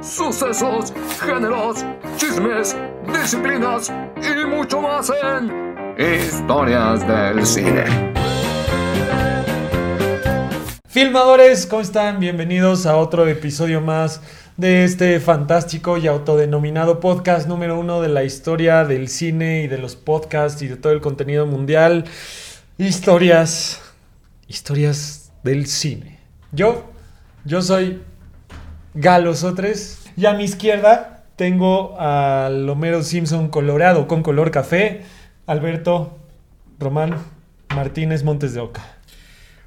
sucesos, géneros, chismes, disciplinas y mucho más en Historias del Cine. Filmadores, ¿cómo están? Bienvenidos a otro episodio más de este fantástico y autodenominado podcast número uno de la historia del cine y de los podcasts y de todo el contenido mundial. Historias, historias del cine. Yo, yo soy Galo Sotres y a mi izquierda tengo al Homero Simpson colorado con color café, Alberto Román Martínez Montes de Oca.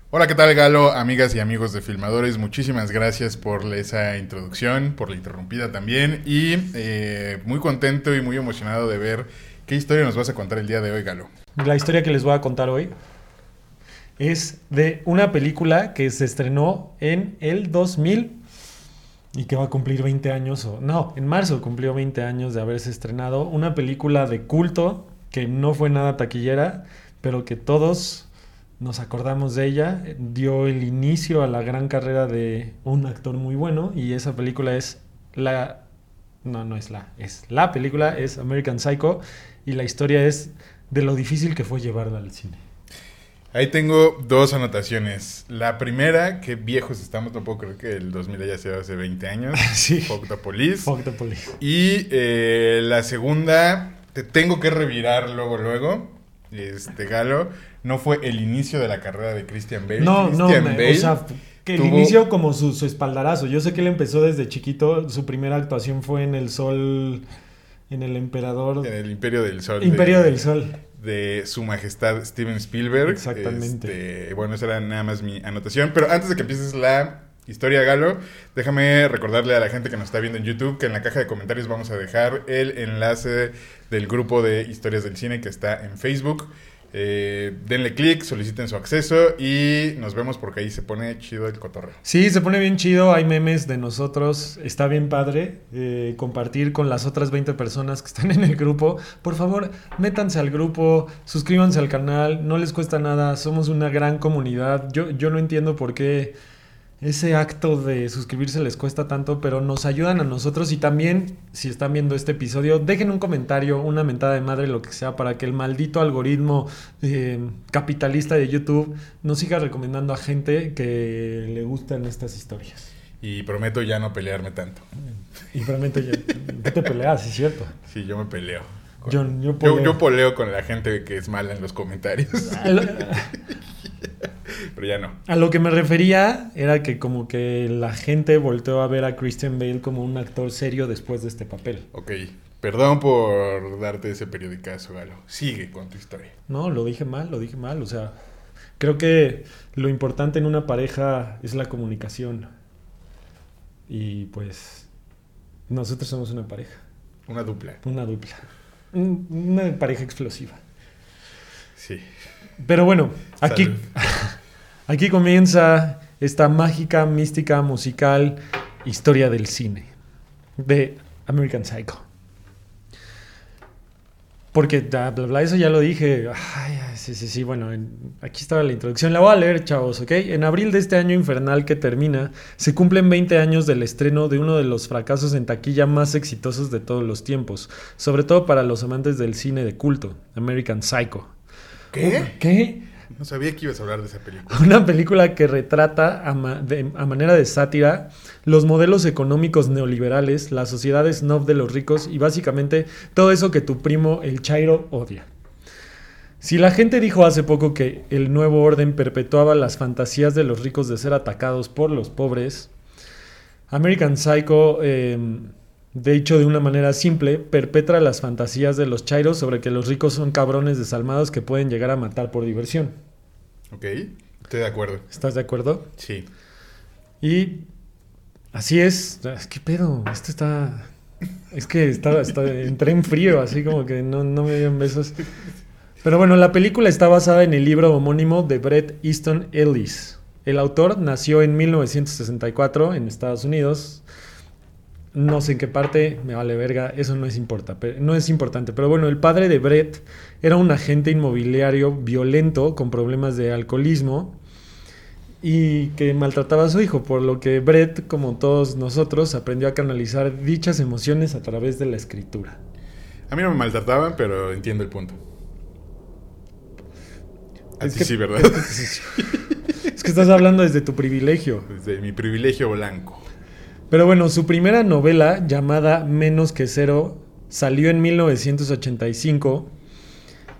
Hola, ¿qué tal Galo? Amigas y amigos de Filmadores, muchísimas gracias por esa introducción, por la interrumpida también y eh, muy contento y muy emocionado de ver qué historia nos vas a contar el día de hoy, Galo. La historia que les voy a contar hoy es de una película que se estrenó en el 2000 y que va a cumplir 20 años, o no, en marzo cumplió 20 años de haberse estrenado. Una película de culto que no fue nada taquillera, pero que todos nos acordamos de ella. Dio el inicio a la gran carrera de un actor muy bueno y esa película es la... No, no es la, es la película, es American Psycho y la historia es de lo difícil que fue llevarla al cine. Ahí tengo dos anotaciones. La primera, que viejos estamos, no puedo creer que el 2000 haya sido hace 20 años. Sí. Police. Y eh, la segunda, te tengo que revirar luego, luego. Este Galo, no fue el inicio de la carrera de Christian Bale. No, no, Christian me- Bale o sea, que el tuvo- inicio como su, su espaldarazo. Yo sé que él empezó desde chiquito, su primera actuación fue en El Sol, en El Emperador, En el Imperio del Sol. Imperio de, del Sol. De Su Majestad Steven Spielberg. Exactamente. Este, bueno, esa era nada más mi anotación. Pero antes de que empieces la historia, Galo, déjame recordarle a la gente que nos está viendo en YouTube que en la caja de comentarios vamos a dejar el enlace del grupo de historias del cine que está en Facebook. Eh, denle clic, soliciten su acceso y nos vemos porque ahí se pone chido el cotorreo. Sí, se pone bien chido, hay memes de nosotros, está bien padre eh, compartir con las otras 20 personas que están en el grupo. Por favor, métanse al grupo, suscríbanse al canal, no les cuesta nada, somos una gran comunidad. Yo, yo no entiendo por qué ese acto de suscribirse les cuesta tanto, pero nos ayudan a nosotros y también, si están viendo este episodio, dejen un comentario, una mentada de madre, lo que sea, para que el maldito algoritmo eh, capitalista de YouTube nos siga recomendando a gente que le gustan estas historias. Y prometo ya no pelearme tanto. Y realmente, ya- ¿qué te peleas? Es cierto. Sí, yo me peleo. con- Yo- yo yo, yo poleo con la gente que es mala en los comentarios. A lo, Pero ya no. a lo que me refería era que como que la gente volteó a ver a Christian Bale como un actor serio después de este papel. Ok. Perdón por darte ese periodicazo, Galo. Sigue con tu historia. No, lo dije mal, lo dije mal. O sea, creo que lo importante en una pareja es la comunicación. Y pues nosotros somos una pareja, Una dupla. una dupla, Un- una pareja explosiva. Sí. Pero bueno, aquí. aquí comienza esta mágica, mística, musical historia del cine de American Psycho. Porque bla, bla, bla, eso ya lo dije. Ay, sí, sí, sí. Bueno, en- aquí estaba la introducción. La voy a leer, chavos, ¿ok? En abril de este año infernal que termina, se cumplen 20 años del estreno de uno de los fracasos en taquilla más exitosos de todos los tiempos. Sobre todo para los amantes del cine de culto, American Psycho. ¿Qué? ¿Qué? No sabía que ibas a hablar de esa película. Una película que retrata a, manera de sátira los modelos económicos neoliberales, la sociedad snob de los ricos y básicamente todo eso que tu primo el Chairo odia. Si la gente dijo hace poco que el nuevo orden perpetuaba las fantasías de los ricos de ser atacados por los pobres, American Psycho, eh, de hecho de una manera simple, perpetra las fantasías de los chairos sobre que los ricos son cabrones desalmados que pueden llegar a matar por diversión. Ok. Estoy de acuerdo. ¿Estás de acuerdo? Sí. Y así es. ¿Qué pedo? Esto está. Es que estaba, estaba- entré en frío, así como que no, no me dieron besos. Pero bueno, la película está basada en el libro homónimo de Bret Easton Ellis. El autor nació en 1964 en Estados Unidos. No sé en qué parte, me vale verga, eso no es, importa, no es importante. Pero bueno, el padre de Brett era un agente inmobiliario violento con problemas de alcoholismo y que maltrataba a su hijo, por lo que Brett, como todos nosotros, aprendió a canalizar dichas emociones a través de la escritura. A mí no me maltrataban, pero entiendo el punto. A Es ti que- sí, ¿verdad? Es que estás hablando desde tu privilegio. Desde mi privilegio blanco. Pero bueno, su primera novela, llamada Menos que Cero, salió en 1985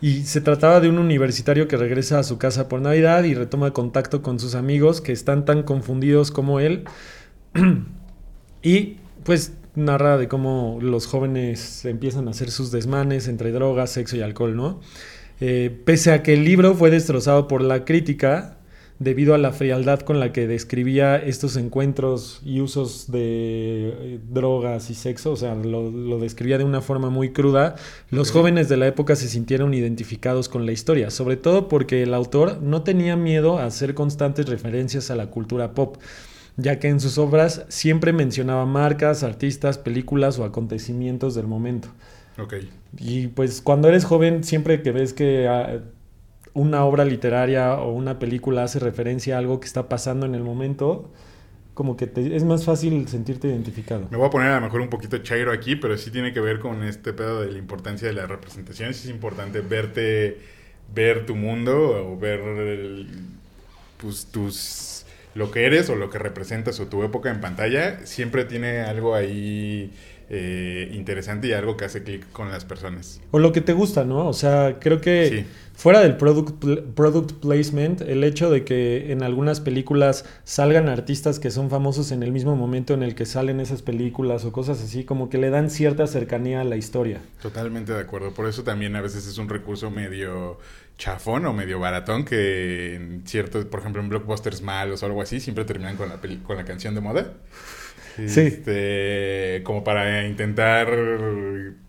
y se trataba de un universitario que regresa a su casa por Navidad y retoma contacto con sus amigos que están tan confundidos como él. y pues narra de cómo los jóvenes empiezan a hacer sus desmanes entre drogas, sexo y alcohol, ¿no? Eh, pese a que el libro fue destrozado por la crítica, debido a la frialdad con la que describía estos encuentros y usos de eh, drogas y sexo, o sea, lo, lo describía de una forma muy cruda, los jóvenes de la época se sintieron identificados con la historia, sobre todo porque el autor no tenía miedo a hacer constantes referencias a la cultura pop ya que en sus obras siempre mencionaba marcas, artistas, películas o acontecimientos del momento. Ok. Y pues cuando eres joven, siempre que ves que ah, una obra literaria o una película hace referencia a algo que está pasando en el momento, como que te- es más fácil sentirte identificado. Me voy a poner a lo mejor un poquito chairo aquí, pero sí tiene que ver con este pedo de la importancia de la representación. Sí es importante verte, ver tu mundo o ver el- pues, tus lo que eres o lo que representas o tu época en pantalla. Siempre tiene algo ahí eh, interesante y algo que hace clic con las personas. O lo que te gusta, ¿no? O sea, creo que Sí. Fuera del product, product placement, el hecho de que en algunas películas salgan artistas que son famosos en el mismo momento en el que salen esas películas o cosas así, como que le dan cierta cercanía a la historia. Totalmente de acuerdo. Por eso también a veces es un recurso medio chafón o medio baratón que en ciertos, por ejemplo, en blockbusters malos o algo así, siempre terminan con la, con la canción de moda. Sí. Este, como para intentar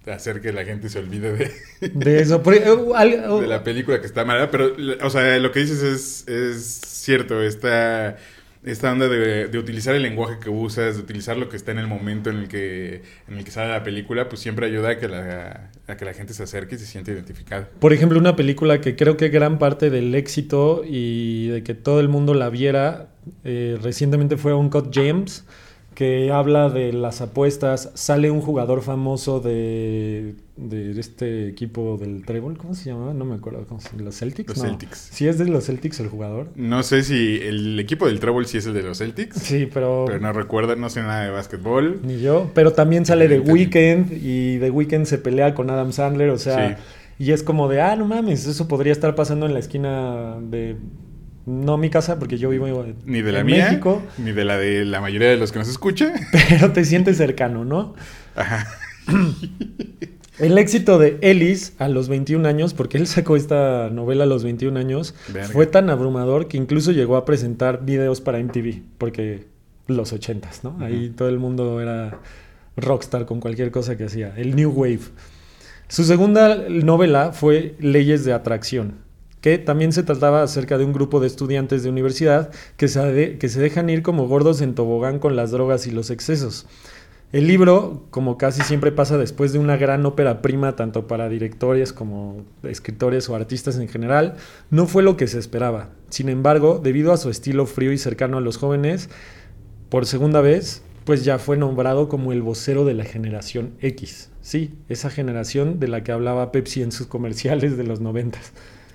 hacer que la gente se olvide de, De eso. por- eh, al- de la película que está mala. Pero, o sea, lo que dices es, es cierto. Esta, esta onda de, de utilizar el lenguaje que usas, de utilizar lo que está en el momento en el que, en el que sale la película, pues siempre ayuda a que la, a que la gente se acerque y se sienta identificada. Por ejemplo, una película que creo que gran parte del éxito y de que todo el mundo la viera eh, recientemente fue Uncut James, que habla de las apuestas. Sale un jugador famoso de, de este equipo del Trébol, ¿cómo se llamaba? No me acuerdo. ¿cómo se- ¿Los Celtics? Los No. Celtics. Sí, es de los Celtics el jugador. No sé si el equipo del Treble sí es el de los Celtics, Sí, pero, pero no recuerdo, no sé nada de básquetbol. ni yo. Pero también sale Entendí. Weeknd y The Weeknd se pelea con Adam Sandler, o sea. Sí. Y es como de, ah, no mames, eso podría estar pasando en la esquina de. No mi casa, porque yo vivo en Ni de la en mía, México, ni de la de la mayoría de los que nos escucha. pero te sientes cercano, ¿no? Ajá. El éxito de Ellis a los 21 años, porque él sacó esta novela a los 21 años, Verga. fue tan abrumador que incluso llegó a presentar videos para MTV, porque los 80s, ¿no? Ahí todo el mundo era rockstar con cualquier cosa que hacía, el New Wave. Su segunda novela fue Leyes de Atracción, que también se trataba acerca de un grupo de estudiantes de universidad que se, que se dejan ir como gordos en tobogán con las drogas y los excesos. El libro, como casi siempre pasa después de una gran ópera prima, tanto para directores como escritores o artistas en general, no fue lo que se esperaba. Sin embargo, debido a su estilo frío y cercano a los jóvenes, por segunda vez, pues ya fue nombrado como el vocero de la generación X. Sí, esa generación de la que hablaba Pepsi en sus comerciales de los noventas.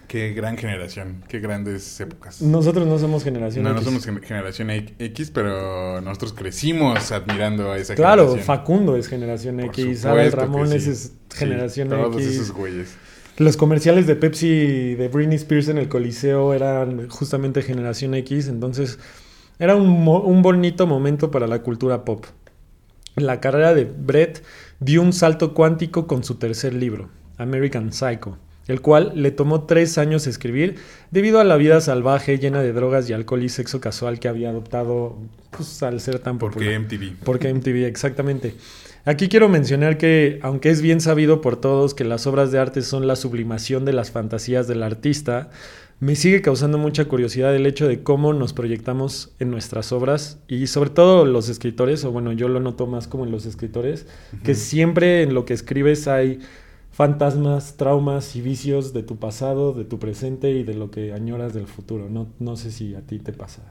Qué gran generación, qué grandes épocas. Nosotros no somos generación No, no X. somos gen- generación X, pero nosotros crecimos admirando a esa Claro, generación. Facundo es generación Por X, que Ramones sí. es Sí, generación Todos X. esos güeyes. Los comerciales de Pepsi de Britney Spears en el Coliseo eran justamente generación X, entonces era un, mo- un bonito momento para la cultura pop. La carrera de Brett dio un salto cuántico con su tercer libro, American Psycho, el cual le tomó tres años escribir debido a la vida salvaje llena de drogas y alcohol y sexo casual que había adoptado pues, al ser tan popular. Porque MTV. Porque MTV, exactamente. Aquí quiero mencionar que, aunque es bien sabido por todos que las obras de arte son la sublimación de las fantasías del artista, me sigue causando mucha curiosidad el hecho de cómo nos proyectamos en nuestras obras y sobre todo los escritores, o bueno, yo lo noto más como en los escritores, que siempre en lo que escribes hay fantasmas, traumas y vicios de tu pasado, de tu presente y de lo que añoras del futuro. No, no sé si a ti te pasa.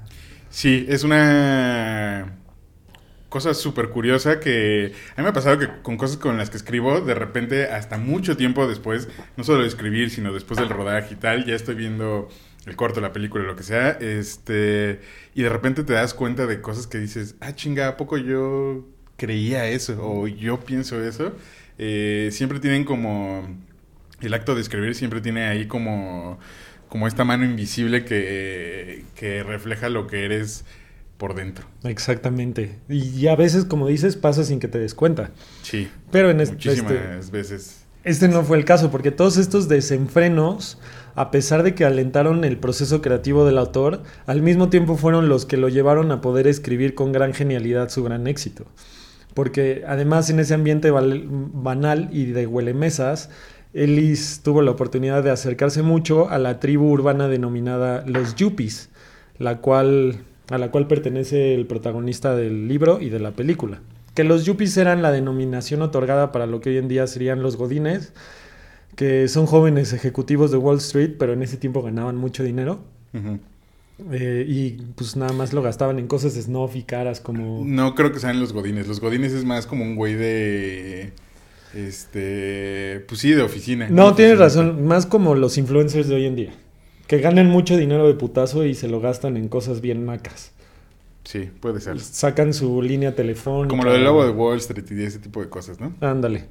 Sí, es una cosa súper curiosa que a mí me ha pasado que con cosas con las que escribo, de repente hasta mucho tiempo después, no solo de escribir, sino después del rodaje y tal, ya estoy viendo el corto, la película, lo que sea, este, y de repente te das cuenta de cosas que dices, ah, chinga, ¿a poco yo creía eso? O yo pienso eso. Eh, siempre tienen como, el acto de escribir siempre tiene ahí como, como esta mano invisible que, que refleja lo que eres por dentro. Exactamente. Y a veces, como dices, pasa sin que te des cuenta. Sí. Pero en este, Muchísimas este, veces. este no fue el caso, porque todos estos desenfrenos, a pesar de que alentaron el proceso creativo del autor, al mismo tiempo fueron los que lo llevaron a poder escribir con gran genialidad su gran éxito. Porque además en ese ambiente banal y de huelemesas, Ellis tuvo la oportunidad de acercarse mucho a la tribu urbana denominada los Yuppies, la cual, a la cual pertenece el protagonista del libro y de la película. Que los Yuppies eran la denominación otorgada para lo que hoy en día serían los Godines, que son jóvenes ejecutivos de Wall Street, pero en ese tiempo ganaban mucho dinero. Eh, y pues nada más lo gastaban en cosas snuff y caras como... No creo que sean los godines. Los godines es más como un güey de... Este... Pues sí, de oficina. No, De tienes oficina. razón, más como los influencers de hoy en día, que ganan mucho dinero de putazo y se lo gastan en cosas bien macas. Sí, puede ser. Sacan su línea telefónica. Como lo del lobo de Wall Street y ese tipo de cosas, ¿no? Ándale.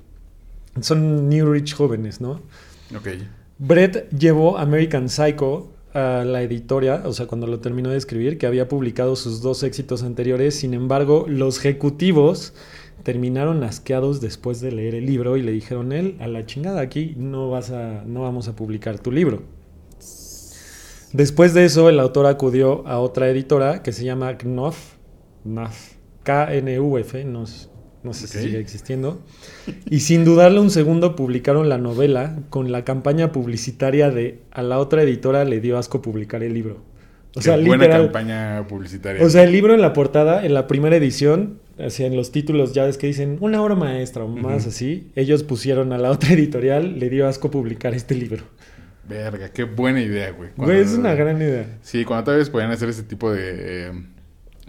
Son New Rich jóvenes, ¿no? Ok. Brett llevó American Psycho a la editora, o sea, cuando lo terminó de escribir, que había publicado sus dos éxitos anteriores. Sin embargo, los ejecutivos terminaron asqueados después de leer el libro y le dijeron él a la chingada aquí no vas a no vamos a publicar tu libro. Después de eso, el autor acudió a otra editora que se llama Knopf, Knopf, K-N-U-F, no, no sé si sigue existiendo. Y sin dudarlo un segundo publicaron la novela con la campaña publicitaria de a la otra editora le dio asco publicar el libro. O sea, buena literal. campaña publicitaria. O sea, el libro en la portada, en la primera edición, así en los títulos ya ves que dicen una obra maestra o más así, ellos pusieron a la otra editorial, le dio asco publicar este libro. Verga, qué buena idea, güey. Güey, es una gran idea. Sí, cuando tal vez podían hacer ese tipo de, eh,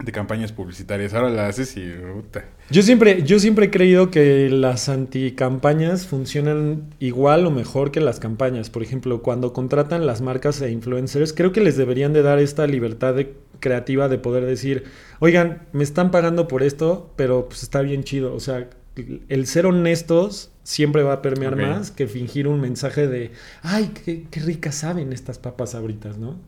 de campañas publicitarias. Ahora la haces y... puta. Yo siempre, yo siempre he creído que las anticampañas funcionan igual o mejor que las campañas. Por ejemplo, cuando contratan las marcas e influencers, creo que les deberían de dar esta libertad de- creativa de poder decir, oigan, me están pagando por esto, pero pues está bien chido. O sea, el ser honestos siempre va a permear más que fingir un mensaje de, ay, qué, qué ricas saben estas papas abritas, ¿no?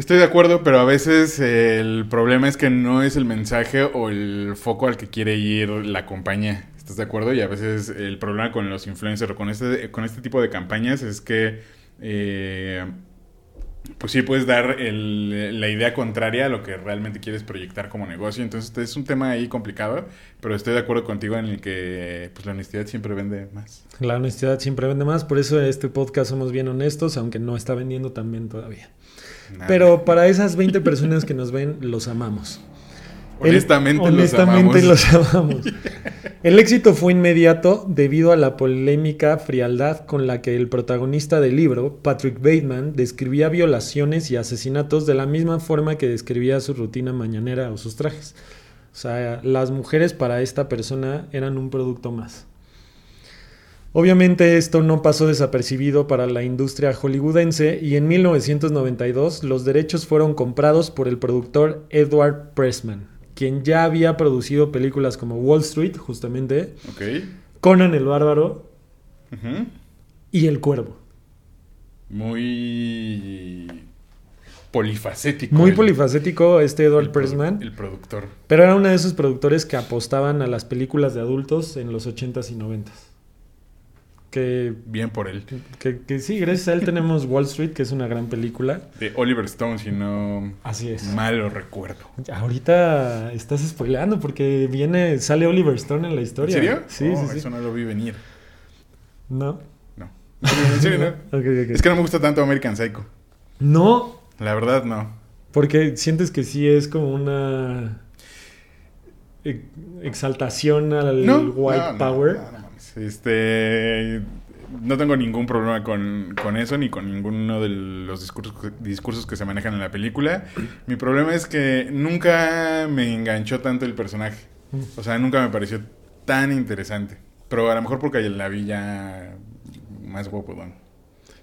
Estoy de acuerdo, pero a veces eh, el problema es que no es el mensaje o el foco al que quiere ir la compañía. ¿Estás de acuerdo? Y a veces el problema con los influencers o con este, con este tipo de campañas es que, eh, pues sí, puedes dar el- la idea contraria a lo que realmente quieres proyectar como negocio. Entonces es un tema ahí complicado, pero estoy de acuerdo contigo en el que pues, la honestidad siempre vende más. La honestidad siempre vende más, por eso este podcast somos bien honestos, aunque no está vendiendo tan bien todavía. Nada. Pero para esas 20 personas que nos ven, los amamos. El- honestamente, honestamente los amamos. los amamos. El éxito fue inmediato debido a la polémica frialdad con la que el protagonista del libro, Patrick Bateman, describía violaciones y asesinatos de la misma forma que describía su rutina mañanera o sus trajes. O sea, las mujeres para esta persona eran un producto más. Obviamente esto no pasó desapercibido para la industria hollywoodense y en 1992 los derechos fueron comprados por el productor Edward Pressman, quien ya había producido películas como Wall Street, justamente, Ok. Conan el Bárbaro y El Cuervo. Muy polifacético. Muy el- polifacético este Edward el Pressman, El productor. pero era uno de esos productores que apostaban a las películas de adultos en los 80s y 90s. Que, Bien por él. que, que sí, gracias a él tenemos Wall Street, que es una gran película. De Oliver Stone, si no Así es. mal lo recuerdo. Ahorita estás spoileando porque viene, sale Oliver Stone en la historia. ¿En serio? Sí, Oh, sí, sí. Eso no lo vi venir. No. No. En serio, no. Es que no me gusta tanto American Psycho. No, La verdad, no. porque sientes que sí es como una exaltación al No. white no, no, power. Mames. Este. No tengo ningún problema con, con eso ni con ninguno de los discursos, discursos que se manejan en la película. Mi problema es que nunca me enganchó tanto el personaje. O sea, nunca me pareció tan interesante. Pero a lo mejor porque la vi ya más guapo.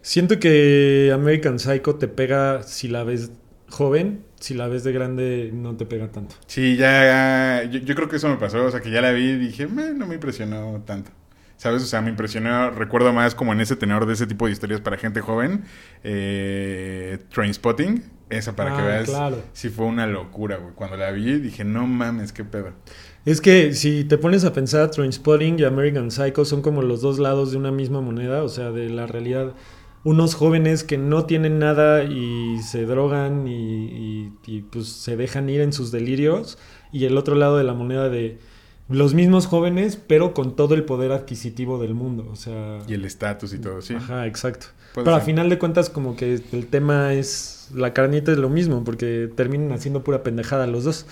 Siento que American Psycho te pega si la ves joven, si la ves de grande no te pega tanto. Sí, ya, yo, yo creo que eso me pasó, o sea, que ya la vi y dije, "Meh, no me impresionó tanto. ¿Sabes? O sea, me impresionó, recuerdo más como en ese tenor de ese tipo de historias para gente joven, eh, Trainspotting, esa para que Ah, veas, claro. sí fue una locura, güey. Cuando la vi dije, no mames, qué pedo. Es que si te pones a pensar, Trainspotting y American Psycho son como los dos lados de una misma moneda, o sea, de la realidad. Unos jóvenes que no tienen nada y se drogan y, y- y, pues se dejan ir en sus delirios. Y el otro lado de la moneda de los mismos jóvenes, pero con todo el poder adquisitivo del mundo. O sea, Y el estatus y todo, sí. Ajá, exacto. Pero a final de cuentas, como que el tema es. La carnita es lo mismo, porque terminan haciendo pura pendejada los dos.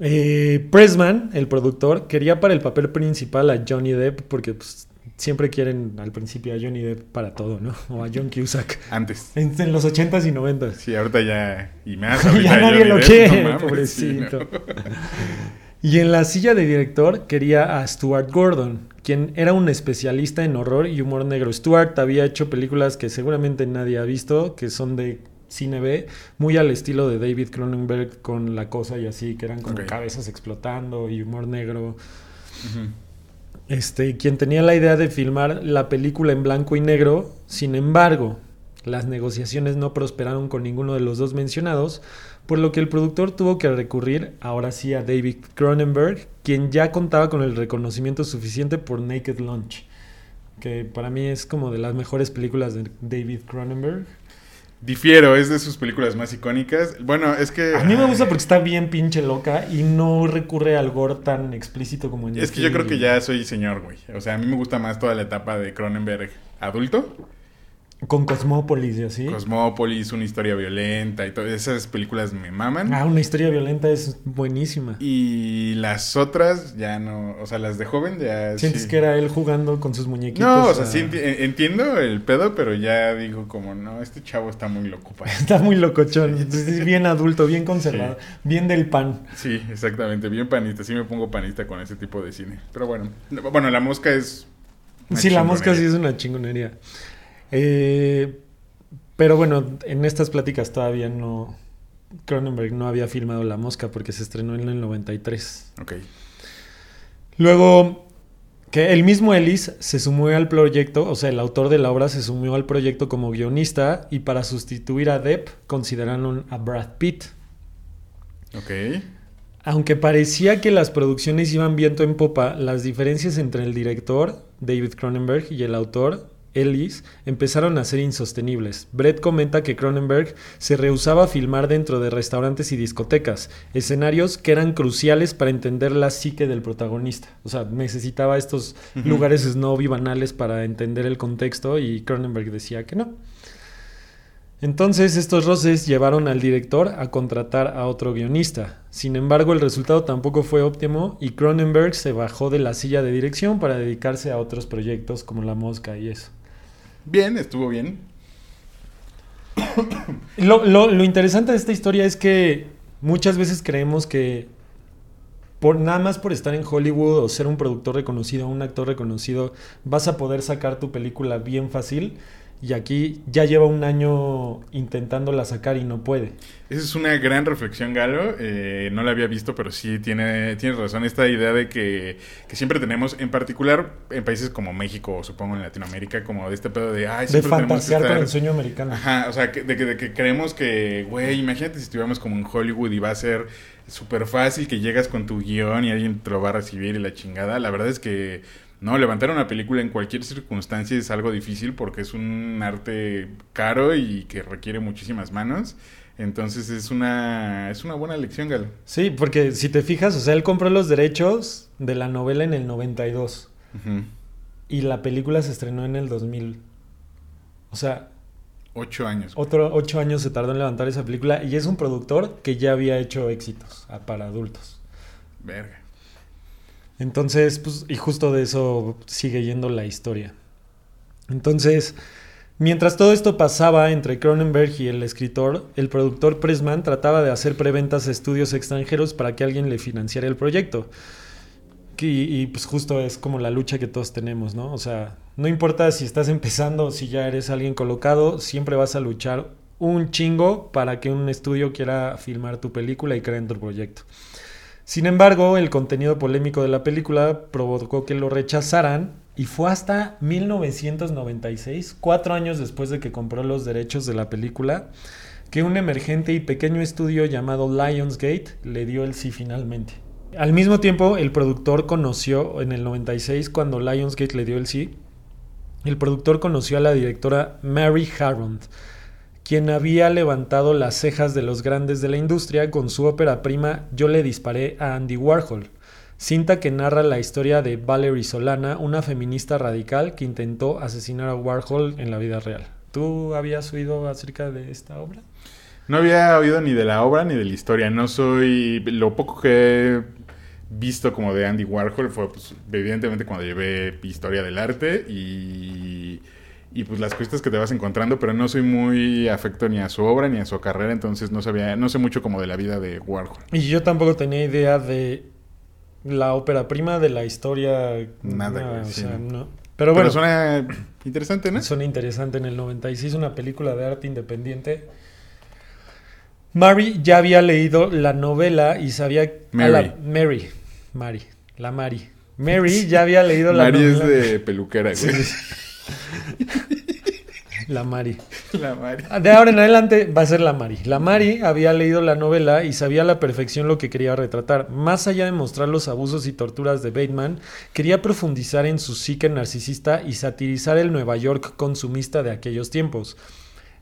Eh, Pressman, el productor, quería para el papel principal a Johnny Depp, porque pues, siempre quieren al principio a Johnny Depp para todo, ¿no? O a John Cusack. Antes. En, en los 80s y 90s. Sí, ahorita ya. Y más ya ahorita nadie Johnny lo Depp, quiere, no mames, pobrecito. sí, no. Y en la silla de director quería a Stuart Gordon, quien era un especialista en horror y humor negro. Stuart había hecho películas que seguramente nadie ha visto, que son de cine B, muy al estilo de David Cronenberg con La Cosa y así, que eran como cabezas explotando y humor negro. Este, quien tenía la idea de filmar la película en blanco y negro, sin embargo, las negociaciones no prosperaron con ninguno de los dos mencionados, por lo que el productor tuvo que recurrir ahora sí a David Cronenberg, quien ya contaba con el reconocimiento suficiente por Naked Lunch, que para mí es como de las mejores películas de David Cronenberg. Difiero, es de sus películas más icónicas. Bueno, es que. A mí me gusta porque está bien pinche loca y no recurre al gore tan explícito como en Es que yo creo que ya soy señor, güey. O sea, a mí me gusta más toda la etapa de Cronenberg adulto. Con Cosmópolis y así. Cosmópolis, una historia violenta y todas esas películas me maman. Ah, una historia violenta es buenísima. Y las otras ya no, o sea, las de joven ya Sientes sí. que era él jugando con sus muñequitos. No, o sea, a- sí eh, entiendo el pedo, pero ya digo como, no, este chavo está muy loco para Está muy locochón. Es bien adulto, bien conservado. Bien del pan. Sí, exactamente, bien panista, sí me pongo panista con ese tipo de cine. Pero bueno, no, bueno, La Mosca es Sí, la mosca sí es una chingonería. Eh, pero bueno, en estas pláticas todavía no. Cronenberg no había filmado La Mosca porque se estrenó en el 93. Ok. Luego, que el mismo Ellis se sumó al proyecto, o sea, el autor de la obra se sumó al proyecto como guionista y para sustituir a Depp consideraron a Brad Pitt. Ok. Aunque parecía que las producciones iban viento en popa, las diferencias entre el director, David Cronenberg, y el autor, Ellis, empezaron a ser insostenibles. Brett comenta que Cronenberg se rehusaba a filmar dentro de restaurantes y discotecas, escenarios que eran cruciales para entender la psique del protagonista. O sea, necesitaba estos lugares snob y banales para entender el contexto y Cronenberg decía que no. Entonces estos roces llevaron al director a contratar a otro guionista. Sin embargo, el resultado tampoco fue óptimo y Cronenberg se bajó de la silla de dirección para dedicarse a otros proyectos como La Mosca y eso. Bien, estuvo bien. Lo, lo- lo interesante de esta historia es que muchas veces creemos que por nada más por estar en Hollywood o ser un productor reconocido, un actor reconocido, vas a poder sacar tu película bien fácil. Y aquí ya lleva un año intentándola sacar y no puede. Esa es una gran reflexión, Galo. Eh, no la había visto, pero sí tiene, tienes razón. Esta idea de que, que siempre tenemos, en particular en países como México o supongo en Latinoamérica, como de este pedo de, ay, De fantasear con el sueño americano. Ajá, o sea, que- de, que, de que creemos que, güey, imagínate si estuviéramos como en Hollywood y va a ser súper fácil que llegas con tu guion y alguien te lo va a recibir y la chingada. La verdad es que, no, levantar una película en cualquier circunstancia es algo difícil porque es un arte caro y que requiere muchísimas manos. Entonces es una, es una buena lección, Galo. Sí, porque si te fijas, o sea, él compró los derechos de la novela en el 92 Ujú. y la película se estrenó en el 2000. O sea, Ocho años. otro ocho años se tardó en levantar esa película y es un productor que ya había hecho éxitos ah, para adultos. Verga. Entonces, pues, y justo de eso sigue yendo la historia. Entonces, mientras todo esto pasaba entre Cronenberg y el escritor, el productor Pressman trataba de hacer preventas a estudios extranjeros para que alguien le financiara el proyecto. Y, pues justo es como la lucha que todos tenemos, ¿no? O sea, no importa si estás empezando o si ya eres alguien colocado, siempre vas a luchar un chingo para que un estudio quiera filmar tu película y crear en tu proyecto. Sin embargo, el contenido polémico de la película provocó que lo rechazaran y fue hasta 1996, cuatro años después de que compró los derechos de la película, que un emergente y pequeño estudio llamado Lionsgate le dio el sí finalmente. Al mismo tiempo, el productor conoció en el 96, cuando Lionsgate le dio el sí, el productor conoció a la directora Mary Harrond, quien había levantado las cejas de los grandes de la industria con su ópera prima Yo le disparé a Andy Warhol, cinta que narra la historia de Valerie Solana, una feminista radical que intentó asesinar a Warhol en la vida real. ¿Tú habías oído acerca de esta obra? No había oído ni de la obra ni de la historia. No soy. Lo poco que he visto como de Andy Warhol fue, pues, evidentemente, cuando llevé historia del arte y. Y pues las cuestas que te vas encontrando, pero no soy muy afecto ni a su obra ni a su carrera, entonces no sabía, no sé mucho como de la vida de Warhol. Y yo tampoco tenía idea de la ópera prima, de la historia. Nada, güey, o sí, sea, no. no. Pero bueno, Pero suena interesante, ¿no? Suena interesante en el 96, una película de arte independiente. Mary ya había leído la novela y sabía... Mary. la- Mary. Mary. La Mary. Mary ya había leído la Mari es novela. de peluquera, güey. La Mari. La Mari. De ahora en adelante va a ser la Mari. La Mari había leído la novela y sabía a la perfección lo que quería retratar. Más allá de mostrar los abusos y torturas de Bateman, quería profundizar en su psique narcisista y satirizar el Nueva York consumista de aquellos tiempos.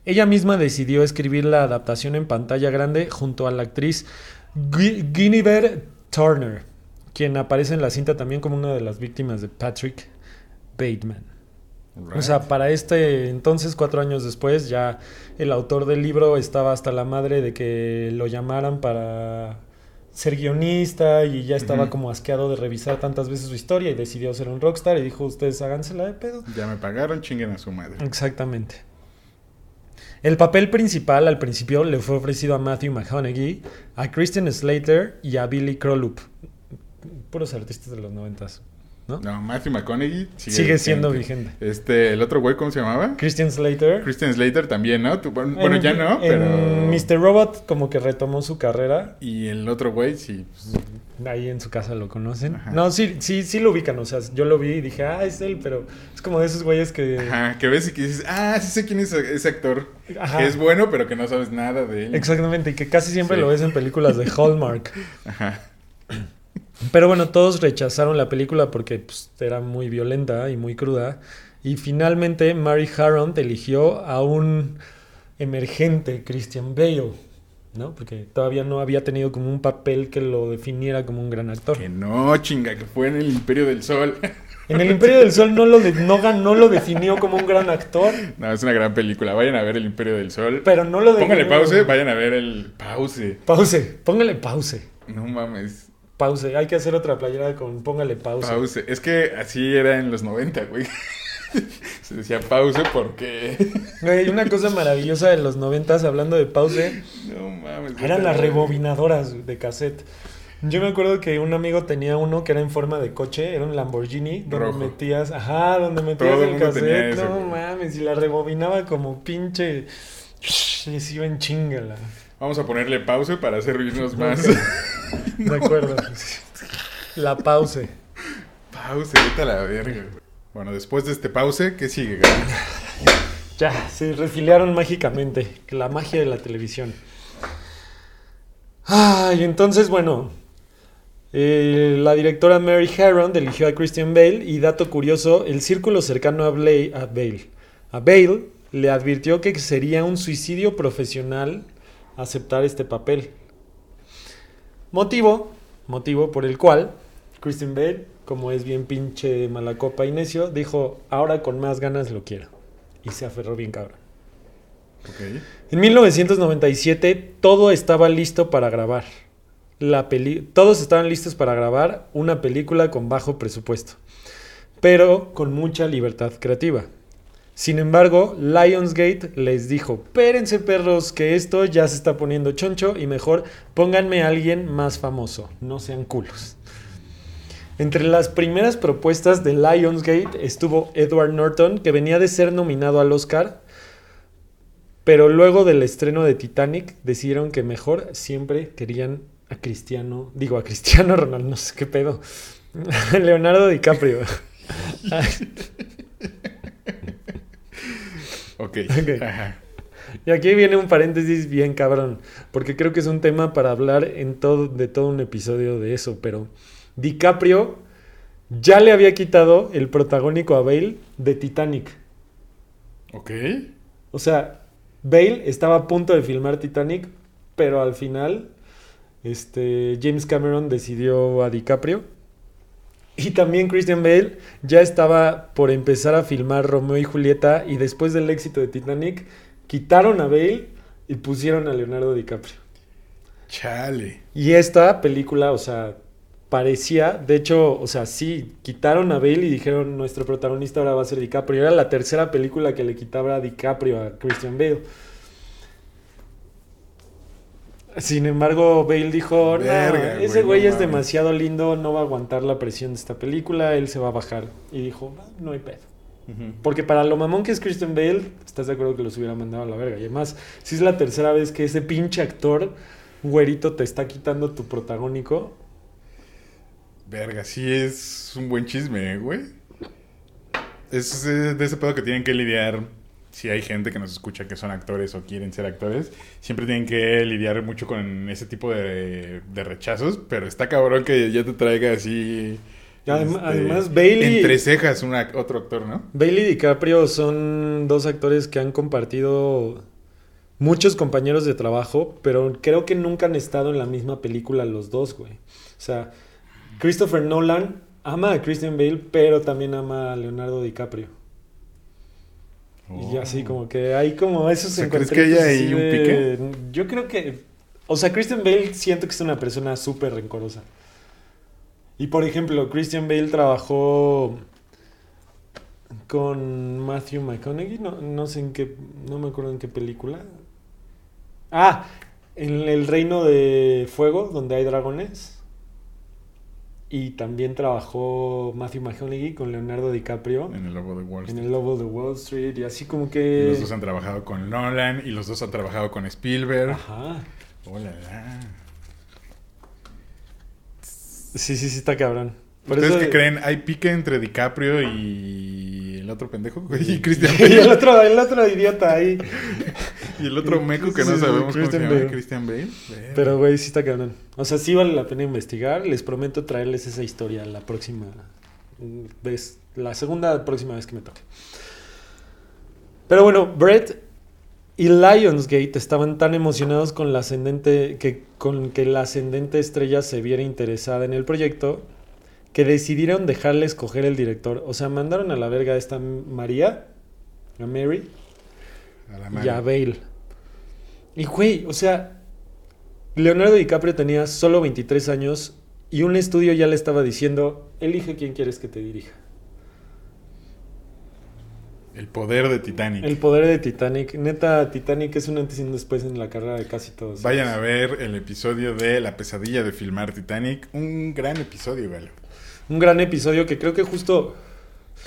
Ella misma decidió escribir la adaptación en pantalla grande junto a la actriz Gu- Guinevere Turner, quien aparece en la cinta también como una de las víctimas de Patrick Bateman. O sea, para este entonces, cuatro años después, ya el autor del libro estaba hasta la madre de que lo llamaran para ser guionista y ya estaba como asqueado de revisar tantas veces su historia y decidió ser un rockstar y dijo, ustedes hágansela de pedo. Ya me pagaron, chinguen a su madre. Exactamente. El papel principal al principio le fue ofrecido a Matthew McConaughey, a Christian Slater y a Billy Crudup. Puros artistas de los noventas, ¿no? No, Matthew McConaughey sigue, Sigue siendo vigente. Este, el otro güey, ¿cómo se llamaba? Christian Slater. Christian Slater también, ¿no? Tú- bueno, bueno, En- ya no, pero... Mr. Robot como que retomó su carrera. Y el otro güey, sí. pues, Ahí en su casa lo conocen. Ajá. No, sí, sí, sí lo ubican. O sea, yo lo vi y dije, ah, es él, pero es como de esos güeyes que. Ajá, que ves y que dices, ah, sí sé quién es ese actor. Ajá. Que es bueno, pero que no sabes nada de él. Exactamente, y que casi siempre Sí. lo ves en películas de Hallmark. Ajá. Pero bueno, todos rechazaron la película porque pues, era muy violenta y muy cruda. Y finalmente Mary Harron eligió a un emergente Christian Bale, ¿no? Porque todavía no había tenido como un papel que lo definiera como un gran actor. Que no, chinga, que fue en el Imperio del Sol. En el Imperio del Sol no lo, de- no, no lo definió como un gran actor, no, es una gran película. Vayan a ver el Imperio del Sol. pero no lo Póngale definió- pause, vayan a ver el pause. Pause, póngale pause. No mames. Pause, hay que hacer otra playera con póngale pause. Pause. Es que así era en los 90, güey. Se decía pause porque. Güey, una cosa maravillosa de los noventas, hablando de pause, No mames. eran las rebobinadoras de cassette. Yo me acuerdo que un amigo tenía uno que era en forma de coche, era un Lamborghini, donde Rojo. metías, ajá, donde metías Todo el cassette, ese, no güey. mames, y la rebobinaba como pinche, y se iba en chingala. Vamos a ponerle pause para servirnos más. De acuerdo. La pause. pause, vete a la verga. Bueno, después de este pause, ¿qué sigue? Ya, se refiliaron mágicamente. La magia de la televisión. Ay, entonces, bueno. eh, la directora Mary Harron eligió a Christian Bale y dato curioso, el círculo cercano a, a Bale. A Bale le advirtió que sería un suicidio profesional aceptar este papel. Motivo, motivo por el cual Christian Bale, como es bien pinche malacopa y necio, dijo, ahora con más ganas lo quiero. Y se aferró bien cabrón. Ok. En 1997 todo estaba listo para grabar. la peli todos estaban listos para grabar una película con bajo presupuesto, pero con mucha libertad creativa. Sin embargo, Lionsgate les dijo, espérense perros, que esto ya se está poniendo choncho y mejor pónganme a alguien más famoso, no sean culos. Entre las primeras propuestas de Lionsgate estuvo Edward Norton, que venía de ser nominado al Oscar, pero luego del estreno de Titanic decidieron que mejor siempre querían a Cristiano, digo a Cristiano Ronaldo, no sé qué pedo, Leonardo DiCaprio. Ok. Y aquí viene un paréntesis bien cabrón, porque creo que es un tema para hablar en todo, de todo un episodio de eso, pero DiCaprio ya le había quitado el protagónico a Bale de Titanic. Ok. O sea, Bale estaba a punto de filmar Titanic, pero al final este, James Cameron decidió a DiCaprio. Y también Christian Bale ya estaba por empezar a filmar Romeo y Julieta y después del éxito de Titanic quitaron a Bale y pusieron a Leonardo DiCaprio. Chale. Y esta película, o sea, parecía, de hecho, o sea, sí, quitaron a Bale y dijeron nuestro protagonista ahora va a ser DiCaprio. Era la tercera película que le quitaba a DiCaprio a Christian Bale. Sin embargo, Bale dijo, no, Verga, ese güey, güey no es mames". demasiado lindo, no va a aguantar la presión de esta película, él se va a bajar. Y dijo, "Ah, no hay pedo. Porque para lo mamón que es Christian Bale, estás de acuerdo que los hubiera mandado a la verga. Y además, si es la tercera vez que ese pinche actor, güerito, te está quitando tu protagónico, Verga, sí es un buen chisme, güey. Es de ese pedo que tienen que lidiar. Si hay gente que nos escucha que son actores o quieren ser actores, siempre tienen que lidiar mucho con ese tipo de, de rechazos. Pero está cabrón que ya te traiga así. Este, además, Bailey- Entre cejas un otro actor, ¿no? Bailey y DiCaprio son dos actores que han compartido muchos compañeros de trabajo, pero creo que nunca han estado en la misma película los dos, güey. O sea, Christopher Nolan ama a Christian Bale, pero también ama a Leonardo DiCaprio. Y así como que hay como esos Oh. O sea, ¿crees encuentros que ahí un de- Yo creo que... O sea, Christian Bale siento que es una persona súper rencorosa. Y por ejemplo, Christian Bale trabajó con Matthew McConaughey, no, no sé en qué, no me acuerdo en qué película. Ah, en El Reino de Fuego, donde hay dragones. Y también trabajó Matthew McConaughey con Leonardo DiCaprio En el lobo de Wall en Street. el Lobo de Wall Street y así como Y que... Los dos han trabajado con Nolan y los dos han trabajado con Spielberg. Ajá. Hola, la. Sí, sí, sí, está cabrón. Por ¿Ustedes eso- qué creen? ¿Hay pique entre DiCaprio y el otro pendejo? Y Christian y el otro, el otro idiota ahí. Y el otro meco que no sí, sabemos cómo se Christian llama. Christian Bale. Pero, güey, sí está cabrón. O sea, sí vale la pena investigar. Les prometo traerles esa historia la próxima vez. La segunda próxima vez que me toque. Pero bueno, Brett y Lionsgate estaban tan emocionados con la ascendente que con que la ascendente estrella se viera interesada en el proyecto que decidieron dejarle escoger el director. O sea, mandaron a la verga a esta María, a Mary, A la y a Bale. Y güey, o sea, Leonardo DiCaprio tenía solo 23 años y un estudio ya le estaba diciendo, elige quién quieres que te dirija. El poder de Titanic. El poder de Titanic. Neta, Titanic es un antes y un después en la carrera de casi todos. Vayan a ver el episodio de La pesadilla de filmar Titanic. Un gran episodio, Galo. Un gran episodio que creo que justo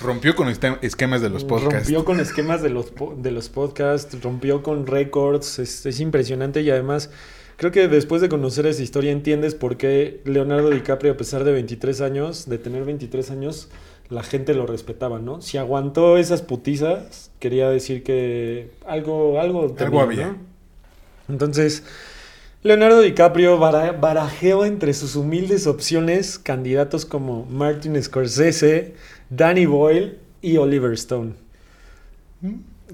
Rompió con este- esquemas de los podcasts. rompió con esquemas de los, po- de los podcasts, rompió con récords. Es, es impresionante y además creo que después de conocer esa historia entiendes por qué Leonardo DiCaprio, a pesar de 23 años, de tener 23 años, la gente lo respetaba, ¿no? Si aguantó esas putizas, quería decir que algo, algo, tenía, había. ¿no? Entonces, Leonardo DiCaprio bara- barajeó entre sus humildes opciones candidatos como Martin Scorsese, Danny Boyle y Oliver Stone.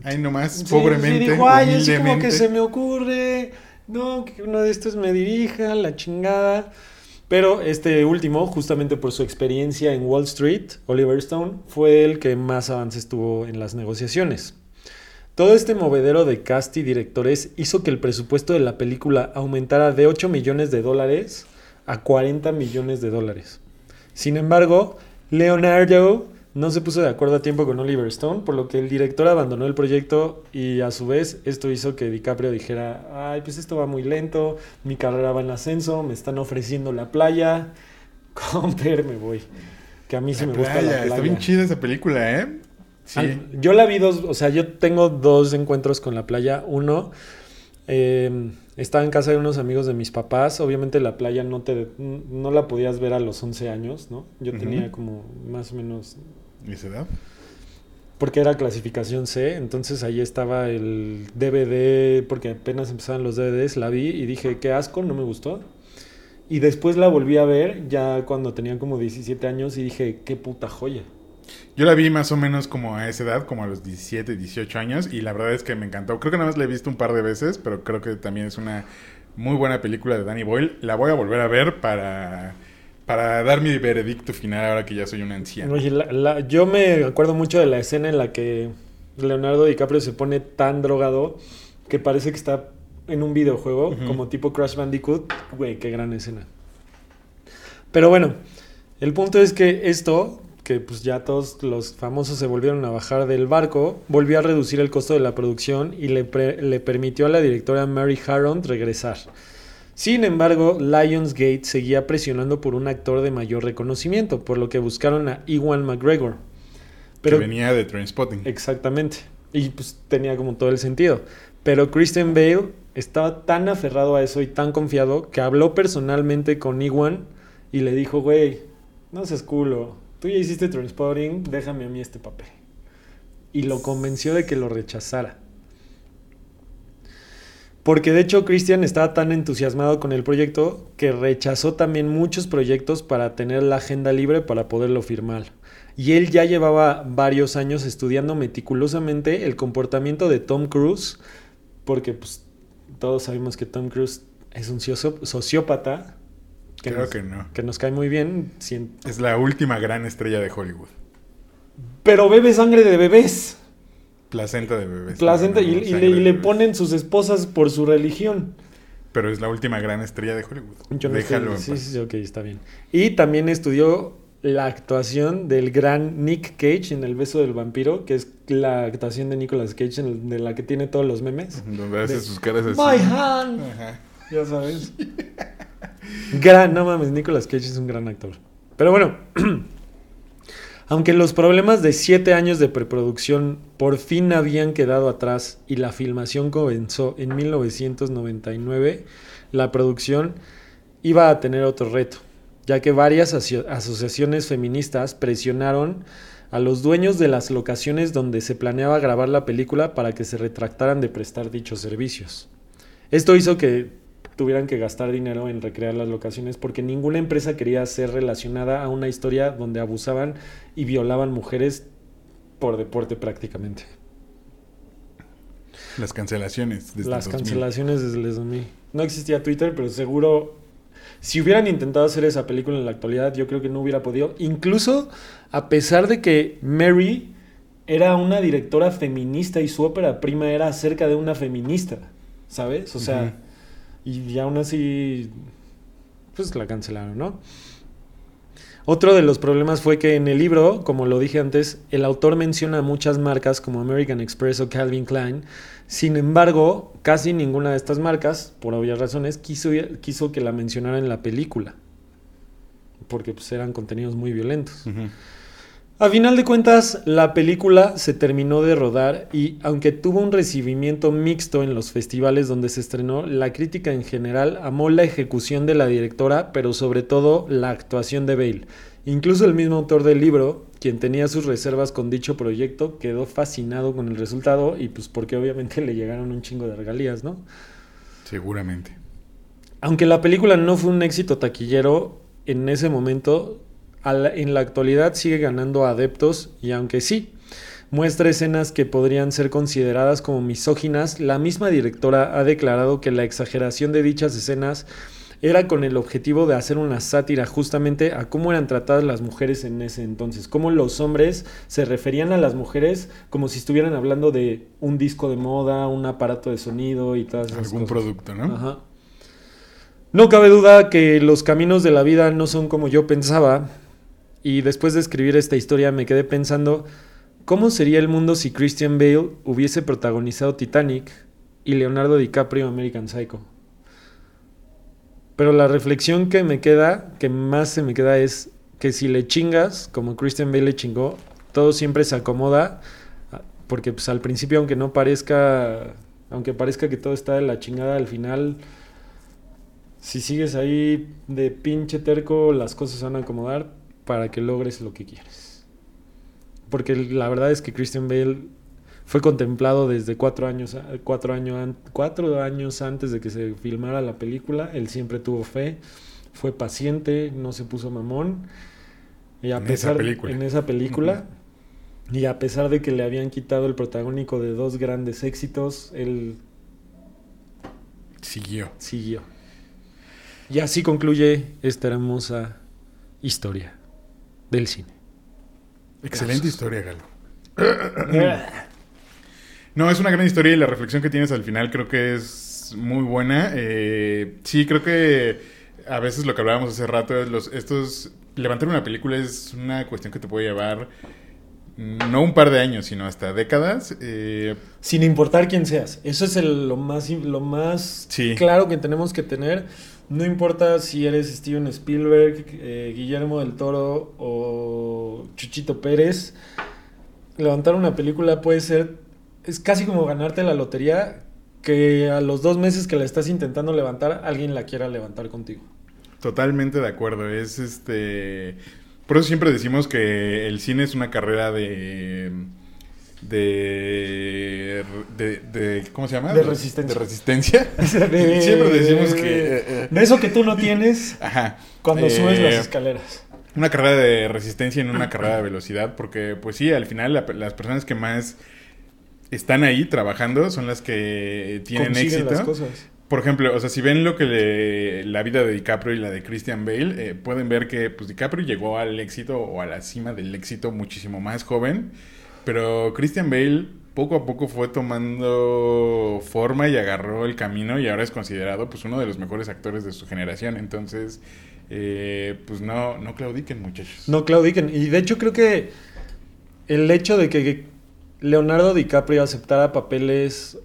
Ahí nomás, Sí, pobremente, sí, dijo, ay, así como que se me ocurre, no, que uno de estos me dirija, la chingada. Pero este último, justamente por su experiencia en Wall Street, Oliver Stone, fue el que más avances tuvo en las negociaciones. Todo este movedero de cast y directores hizo que el presupuesto de la película aumentara de 8 millones de dólares a 40 millones de dólares. Sin embargo, Leonardo no se puso de acuerdo a tiempo con Oliver Stone, por lo que el director abandonó el proyecto y a su vez esto hizo que DiCaprio dijera, ay, pues esto va muy lento, mi carrera va en ascenso, me están ofreciendo la playa, Comper, me voy. Que a mí sí La me gusta la playa, playa. Está bien chida esa película, ¿eh? Sí. Al- Yo la vi dos, o sea, yo tengo dos encuentros con la playa. Uno, eh, estaba en casa de unos amigos de mis papás. Obviamente la playa no te no la podías ver a los 11 años, ¿no? Yo tenía como más o menos ¿Y esa edad? porque era clasificación C, entonces ahí estaba el DVD, porque apenas empezaban los DVDs, la vi y dije, qué asco, no me gustó. Y después la volví a ver ya cuando tenía como 17 años y dije, qué puta joya. Yo la vi más o menos como a esa edad, como a los 17, 18 años, y la verdad es que me encantó. Creo que nada más la he visto un par de veces, pero creo que también es una muy buena película de Danny Boyle. La voy a volver a ver para, para dar mi veredicto final ahora que ya soy un anciano. Oye, la- la- yo me acuerdo mucho de la escena en la que Leonardo DiCaprio se pone tan drogado que parece que está en un videojuego, como tipo Crash Bandicoot. Güey, qué gran escena. Pero bueno, el punto es que esto, que pues ya todos los famosos se volvieron a bajar del barco, volvió a reducir el costo de la producción y le, pre- le permitió a la directora Mary Harron regresar. Sin embargo, Lionsgate seguía presionando por un actor de mayor reconocimiento, por lo que buscaron a Ewan McGregor. Pero, que venía de Trainspotting. Exactamente. Y pues tenía como todo el sentido. Pero Christian Bale estaba tan aferrado a eso y tan confiado que habló personalmente con Ewan y le dijo, güey, no seas culo. Tú ya hiciste Transporting, déjame a mí este papel. Y lo convenció de que lo rechazara. Porque de hecho Christian estaba tan entusiasmado con el proyecto que rechazó también muchos proyectos para tener la agenda libre para poderlo firmar. Y él ya llevaba varios años estudiando meticulosamente el comportamiento de Tom Cruise, porque pues, todos sabemos que Tom Cruise es un socio- sociópata. Creo nos, que no. que nos cae muy bien, Es la última gran estrella de Hollywood. pero bebe sangre de bebés. Placenta de bebés. Placenta, y, No, y sangre le, y le ponen sus esposas por su religión. Pero es la última gran estrella de Hollywood. Yo no Déjalo estoy- sí, sí, ok, está bien. Y también estudió la actuación del gran Nick Cage en El beso del vampiro, que es la actuación de Nicolas Cage en el- de la que tiene todos los memes. Donde hace De- sus caras así. My hand. Ajá. Ya sabes. gran, no mames, Nicolas Cage es un gran actor. Pero bueno, aunque los problemas de siete años de preproducción por fin habían quedado atrás y la filmación comenzó en 1999, la producción iba a tener otro reto, ya que varias aso- asociaciones feministas presionaron a los dueños de las locaciones donde se planeaba grabar la película para que se retractaran de prestar dichos servicios. Esto hizo que tuvieran que gastar dinero en recrear las locaciones porque ninguna empresa quería ser relacionada a una historia donde abusaban y violaban mujeres por deporte prácticamente. Las cancelaciones. desde Las el 2000. cancelaciones desde el 2000. No existía Twitter, pero seguro si hubieran intentado hacer esa película en la actualidad, yo creo que no hubiera podido. Incluso a pesar de que Mary era una directora feminista y su ópera prima era acerca de una feminista, ¿sabes? O sea, y aún así, pues la cancelaron, ¿no? Otro de los problemas fue que en el libro, como lo dije antes, el autor menciona muchas marcas como American Express o Calvin Klein. Sin embargo, casi ninguna de estas marcas, por obvias razones, quiso, quiso que la mencionara en la película. Porque pues, eran contenidos muy violentos. A final de cuentas, la película se terminó de rodar y aunque tuvo un recibimiento mixto en los festivales donde se estrenó, la crítica en general amó la ejecución de la directora, pero sobre todo la actuación de Bale. Incluso el mismo autor del libro, quien tenía sus reservas con dicho proyecto, quedó fascinado con el resultado y pues porque obviamente le llegaron un chingo de regalías, ¿no? Seguramente. Aunque la película no fue un éxito taquillero en ese momento, la- en la actualidad sigue ganando adeptos y aunque sí, muestra escenas que podrían ser consideradas como misóginas, la misma directora ha declarado que la exageración de dichas escenas era con el objetivo de hacer una sátira justamente a cómo eran tratadas las mujeres en ese entonces, cómo los hombres se referían a las mujeres como si estuvieran hablando de un disco de moda, un aparato de sonido y todas esas Algún cosas. producto, ¿no? Ajá. No cabe duda que los caminos de la vida no son como yo pensaba. Y después de escribir esta historia me quedé pensando cómo sería el mundo si Christian Bale hubiese protagonizado Titanic y Leonardo DiCaprio American Psycho. Pero la reflexión que me queda, que más se me queda es que si le chingas, como Christian Bale le chingó, todo siempre se acomoda, porque pues al principio aunque no parezca, aunque parezca que todo está de la chingada, al final si sigues ahí de pinche terco, las cosas se van a acomodar para que logres lo que quieres. Porque la verdad es que Christian Bale fue contemplado desde cuatro años, cuatro cuatro años antes de que se filmara la película. Él siempre tuvo fe, fue paciente, no se puso mamón. Y a En pesar esa película. en esa película y a pesar de que le habían quitado el protagónico de dos grandes éxitos, él Siguió. siguió. Y así concluye esta hermosa historia del cine. Excelente historia, Galo. No, es una gran historia y la reflexión que tienes al final creo que es muy buena. Eh, sí, creo que a veces lo que hablábamos hace rato es los estos levantar una película es una cuestión que te puede llevar no un par de años, sino hasta décadas. Eh, Sin importar quién seas. Eso es el- lo más, lo más Sí. claro que tenemos que tener. No importa si eres Steven Spielberg, eh, Guillermo del Toro o Chuchito Pérez. Levantar una película puede ser. Es casi como ganarte la lotería. Que a los dos meses que la estás intentando levantar, alguien la quiera levantar contigo. Totalmente de acuerdo. Es este. Por eso siempre decimos que el cine es una carrera de. De, de, de- ¿Cómo se llama? De resistencia. De resistencia. De- siempre decimos que. eh, eh, De eso que tú no tienes ajá. cuando Eh, subes las escaleras. Una carrera de resistencia en una carrera de velocidad, porque, pues sí, al final la- las personas que más están ahí trabajando son las que tienen Consiguen éxito. las cosas. Por ejemplo, o sea, si ven lo que le- la vida de DiCaprio y la de Christian Bale, eh, pueden ver que pues DiCaprio llegó al éxito o a la cima del éxito muchísimo más joven, pero Christian Bale poco a poco fue tomando forma y agarró el camino y ahora es considerado pues uno de los mejores actores de su generación. Entonces, eh, pues no, no claudiquen muchachos. No claudiquen. Y de hecho creo que el hecho de que Leonardo DiCaprio aceptara papeles,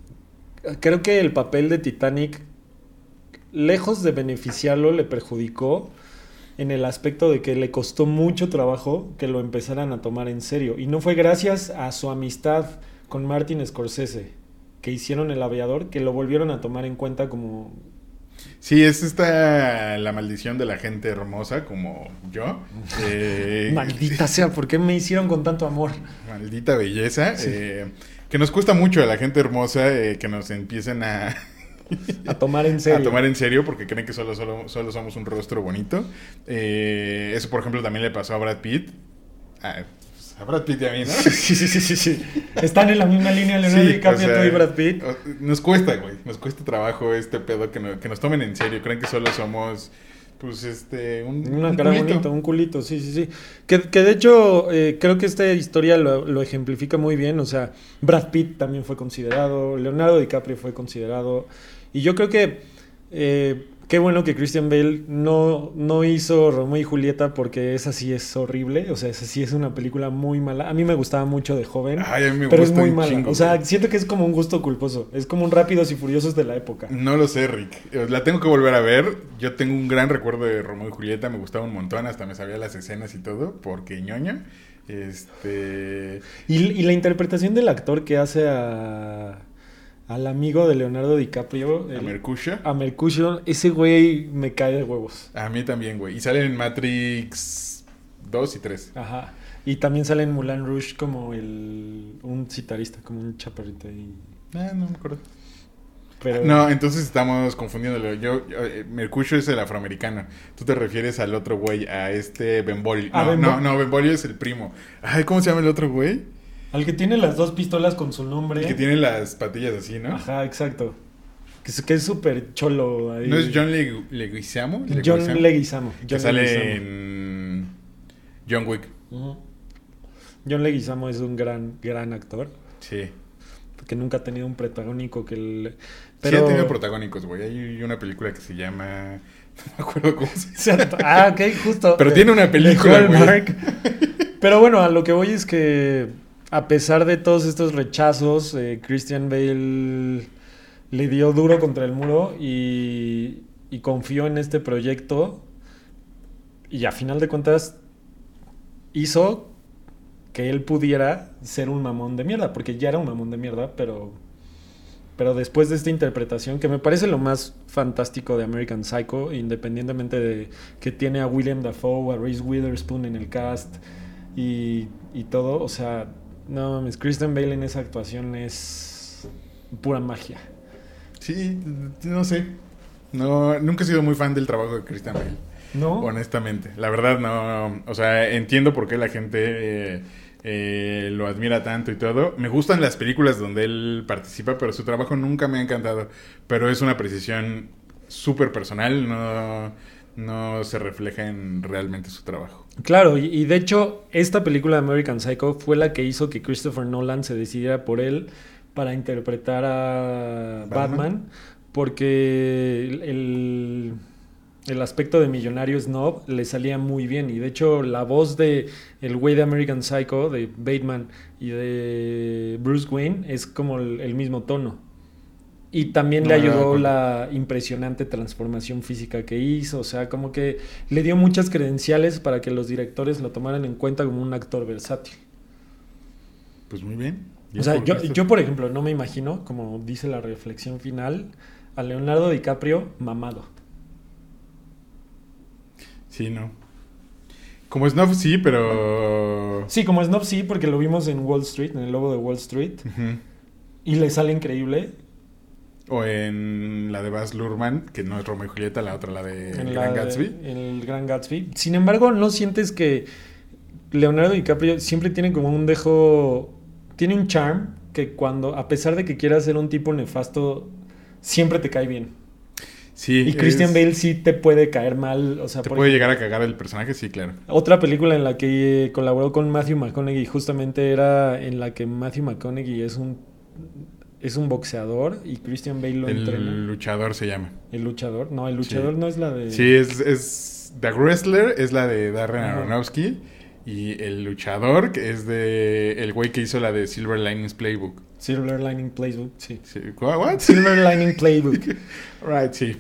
creo que el papel de Titanic, lejos de beneficiarlo, le perjudicó en el aspecto de que le costó mucho trabajo que lo empezaran a tomar en serio. Y no fue gracias a su amistad con Martin Scorsese que hicieron El Aviador que lo volvieron a tomar en cuenta como... Sí, es esta la maldición de la gente hermosa como yo. Eh, Maldita sea, ¿por qué me hicieron con tanto amor? Maldita belleza. Sí. eh, que nos cuesta mucho a la gente hermosa eh, que nos empiecen a, A tomar en serio. a tomar en serio porque creen que solo, solo, solo somos un rostro bonito. Eh, eso, por ejemplo, también le pasó a Brad Pitt. A, a Brad Pitt y a mí, ¿no? Sí, sí, sí, sí, sí. Están en la misma línea Leonardo Sí, DiCaprio o sea, tú y Brad Pitt. Nos cuesta, güey. Nos cuesta trabajo este pedo que, no- que nos tomen en serio. Creen que solo somos, pues, este, un, Una un cara culito. bonita, un culito, sí, sí, sí. Que, que de hecho, eh, creo que esta historia lo, lo ejemplifica muy bien. O sea, Brad Pitt también fue considerado, Leonardo DiCaprio fue considerado. Y yo creo que eh, qué bueno que Christian Bale no, no hizo Romeo y Julieta porque esa sí es horrible. O sea, esa sí es una película muy mala. A mí me gustaba mucho de joven. Ay, a mí me pero es muy mala. chingo, o sea, siento que es como un gusto culposo. Es como un Rápidos y Furiosos de la época. No lo sé, Rick. Eh, La tengo que volver a ver. Yo tengo un gran recuerdo de Romeo y Julieta. Me gustaba un montón. Hasta me sabía las escenas y todo. Porque ñoña. Este. Y, y la interpretación del actor que hace a, al amigo de Leonardo DiCaprio, A Mercutio. a Mercutio, ese güey me cae de huevos. A mí también, güey. Y sale en Matrix 2 y 3. Ajá. Y también sale en Mulan Rouge como el un citarista, como un chaparrito ahí. Ah, no me acuerdo. Pero No, entonces estamos confundiéndolo. Yo, yo, eh, Mercutio es el afroamericano. Tú te refieres al otro güey, a este Benvolio. No, no, no, Benvolio es el primo. Ay, ¿cómo se llama el otro güey? Al que tiene las dos pistolas con su nombre. El que tiene las patillas así, ¿no? Ajá, exacto. Que es que súper cholo ahí. ¿No es John Legu- Leguizamo? John Leguizamo? Leguizamo. Que John sale Leguizamo. en John Wick. John Leguizamo es un gran, gran actor. Sí. porque nunca ha tenido un protagónico que el... Sí ha tenido protagónicos, güey. Hay una película que se llama... No me acuerdo cómo se llama. ah, ok, justo. Pero tiene una película, güey. Pero bueno, a lo que voy es que a pesar de todos estos rechazos, eh, Christian Bale le dio duro contra el muro y, confió en este proyecto. Y a final de cuentas hizo que él pudiera ser un mamón de mierda, porque ya era un mamón de mierda, pero, pero después de esta interpretación, que me parece lo más fantástico de American Psycho, independientemente de que tiene a William Dafoe, a Reese Witherspoon en el cast y todo, o sea, no mames, Kristen Bale en esa actuación es pura magia. Sí, no sé. No, nunca he sido muy fan del trabajo de Kristen Bale. ¿No? Honestamente. La verdad, no. O sea, entiendo por qué la gente eh, eh, lo admira tanto y todo. Me gustan las películas donde él participa, pero su trabajo nunca me ha encantado. Pero es una precisión súper personal. No, no se refleja en realmente su trabajo. Claro, y, de hecho, esta película de American Psycho fue la que hizo que Christopher Nolan se decidiera por él para interpretar a Batman, porque el, el, aspecto de millonario snob le salía muy bien. Y de hecho, la voz de el güey de American Psycho, de Bateman y de Bruce Wayne, es como el, mismo tono. Y también le ayudó la impresionante transformación física que hizo. O sea, como que le dio muchas credenciales para que los directores lo tomaran en cuenta como un actor versátil. Pues muy bien. O sea, yo, yo, por ejemplo, no me imagino, como dice la reflexión final, a Leonardo DiCaprio mamado. Sí, no. Como Snob sí, pero... Sí, como Snob sí, porque lo vimos en Wall Street, en el logo de Wall Street. Y le sale increíble. O en la de Baz Luhrmann, que no es Romeo y Julieta, la otra, la de Gran Gatsby. el Gran Gatsby. Sin embargo, ¿no sientes que Leonardo DiCaprio siempre tiene como un dejo tiene un charm que cuando, a pesar de que quiera ser un tipo nefasto, siempre te cae bien. Sí. Y Christian Bale sí te puede caer mal. O sea, te puede llegar a cagar el personaje, sí, claro. Otra película en la que colaboró con Matthew McConaughey justamente era en la que Matthew McConaughey es un es un boxeador y Christian Bale lo entrena. El luchador se llama. El luchador, no, el luchador no es la de. Sí, es, es The Wrestler, es la de Darren Aronofsky. Y el luchador, que es de el güey que hizo la de Silver Linings Playbook. Silver Lining Playbook, sí. ¿What? Silver Lining Playbook. right, sí.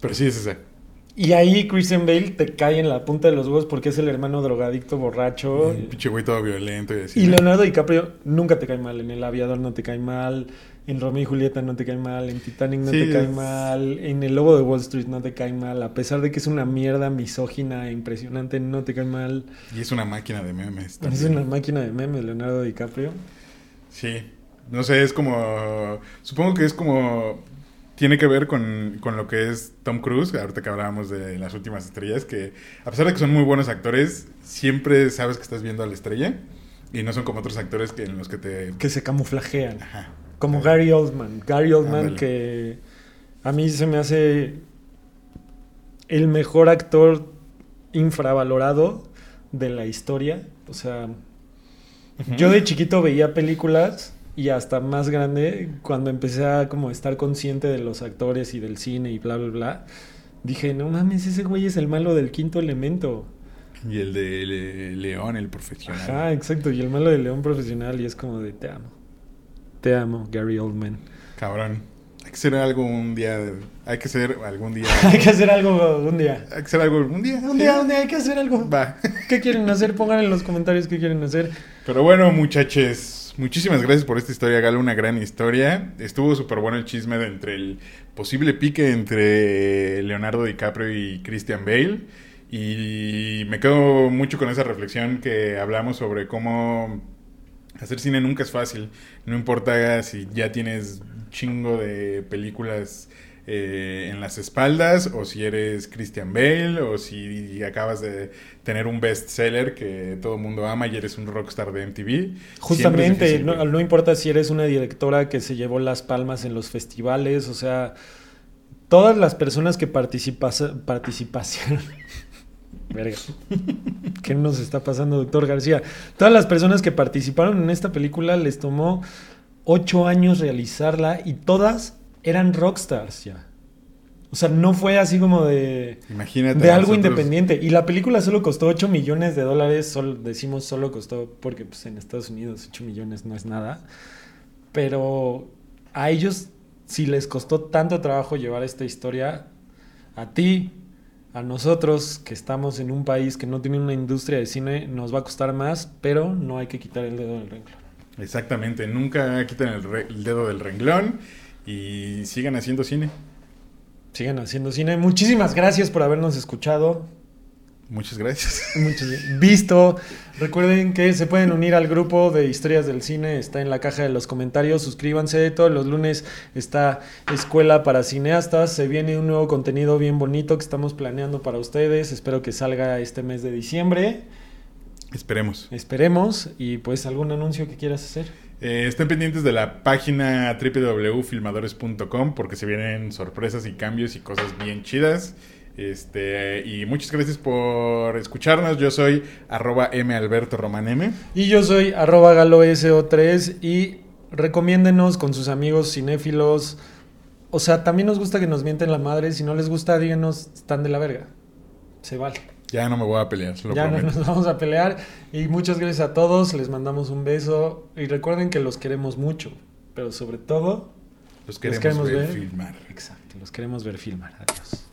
Pero sí es ese. Y ahí Christian Bale te cae en la punta de los huevos porque es el hermano drogadicto borracho. Un pinche güey todo violento y así. Y Leonardo DiCaprio nunca te cae mal. En El Aviador no te cae mal. En Romeo y Julieta no te cae mal, en Titanic no te cae mal, en El Lobo de Wall Street no te cae mal, a pesar de que es una mierda misógina e impresionante, no te cae mal. Y es una máquina de memes. Es una máquina de memes, Leonardo DiCaprio. Sí, no sé, es como, supongo que es como, tiene que ver con, con lo que es Tom Cruise, ahorita que hablábamos de las últimas estrellas, que a pesar de que son muy buenos actores, siempre sabes que estás viendo a la estrella. Y no son como otros actores que en los que te... Que se camuflajean. Ajá. Como Gary Oldman. Gary Oldman que a mí se me hace el mejor actor infravalorado de la historia. O sea, yo de chiquito veía películas y hasta más grande, cuando empecé a como estar consciente de los actores y del cine y bla, bla, bla, dije, no mames, ese güey es el malo del quinto elemento. Y el de León, el profesional. Ajá, exacto, y el malo de León profesional y es como de te amo. Te amo, Gary Oldman. Cabrón. Hay que hacer algo un día. Hay que hacer algún día. hay que hacer algo un día. Hay que hacer algo un día. Un día, un día hay que hacer algo. Va. ¿Qué quieren hacer? Pongan en los comentarios qué quieren hacer. Pero bueno, muchachos. Muchísimas gracias por esta historia, Galo. Una gran historia. Estuvo súper bueno el chisme de entre el posible pique entre Leonardo DiCaprio y Christian Bale. Y me quedo mucho con esa reflexión que hablamos sobre cómo Hacer cine nunca es fácil. No importa si ya tienes chingo de películas eh, en las espaldas, o si eres Christian Bale, o si acabas de tener un bestseller que todo el mundo ama y eres un rockstar de MTV. Justamente, no, importa si eres una directora que se llevó las palmas en los festivales, o sea, todas las personas que participas, participación Verga. ¿Qué nos está pasando, doctor García? Todas las personas que participaron en esta película les tomó ocho años realizarla y todas eran rockstars ya. O sea, no fue así como de, Imagínate. de algo nosotros- independiente. Y la película solo costó 8 millones de dólares. Solo, decimos solo costó porque pues, en Estados Unidos 8 millones no es nada. Pero a ellos, si les costó tanto trabajo llevar esta historia, a ti, a nosotros que estamos en un país que no tiene una industria de cine, nos va a costar más, pero no hay que quitar el dedo del renglón. Exactamente. Nunca quiten el, dedo del renglón y sigan haciendo cine. Sigan haciendo cine. Muchísimas gracias por habernos escuchado. Muchas gracias. Muchos visto. Recuerden que se pueden unir al grupo de historias del cine. Está en la caja de los comentarios. Suscríbanse. Todos los lunes está Escuela para Cineastas. Se viene un nuevo contenido bien bonito que estamos planeando para ustedes. Espero que salga este mes de diciembre. Esperemos. Esperemos. Y pues algún anuncio que quieras hacer. Eh, estén pendientes de la página www.filmadores.com porque se vienen sorpresas y cambios y cosas bien chidas. Este, y muchas gracias por escucharnos. Yo soy arroba M Alberto Roman M. Y yo soy arroba galoso3 y recomiéndenos con sus amigos cinéfilos. O sea, también nos gusta que nos mienten la madre. Si no les gusta, díganos, están de la verga. Se vale. Ya no me voy a pelear, lo ya no nos vamos a pelear. Y muchas gracias a todos. Les mandamos un beso. Y recuerden que los queremos mucho. Pero sobre todo, Los queremos, queremos ver, ver. filmar. exacto, los queremos ver filmar. Adiós.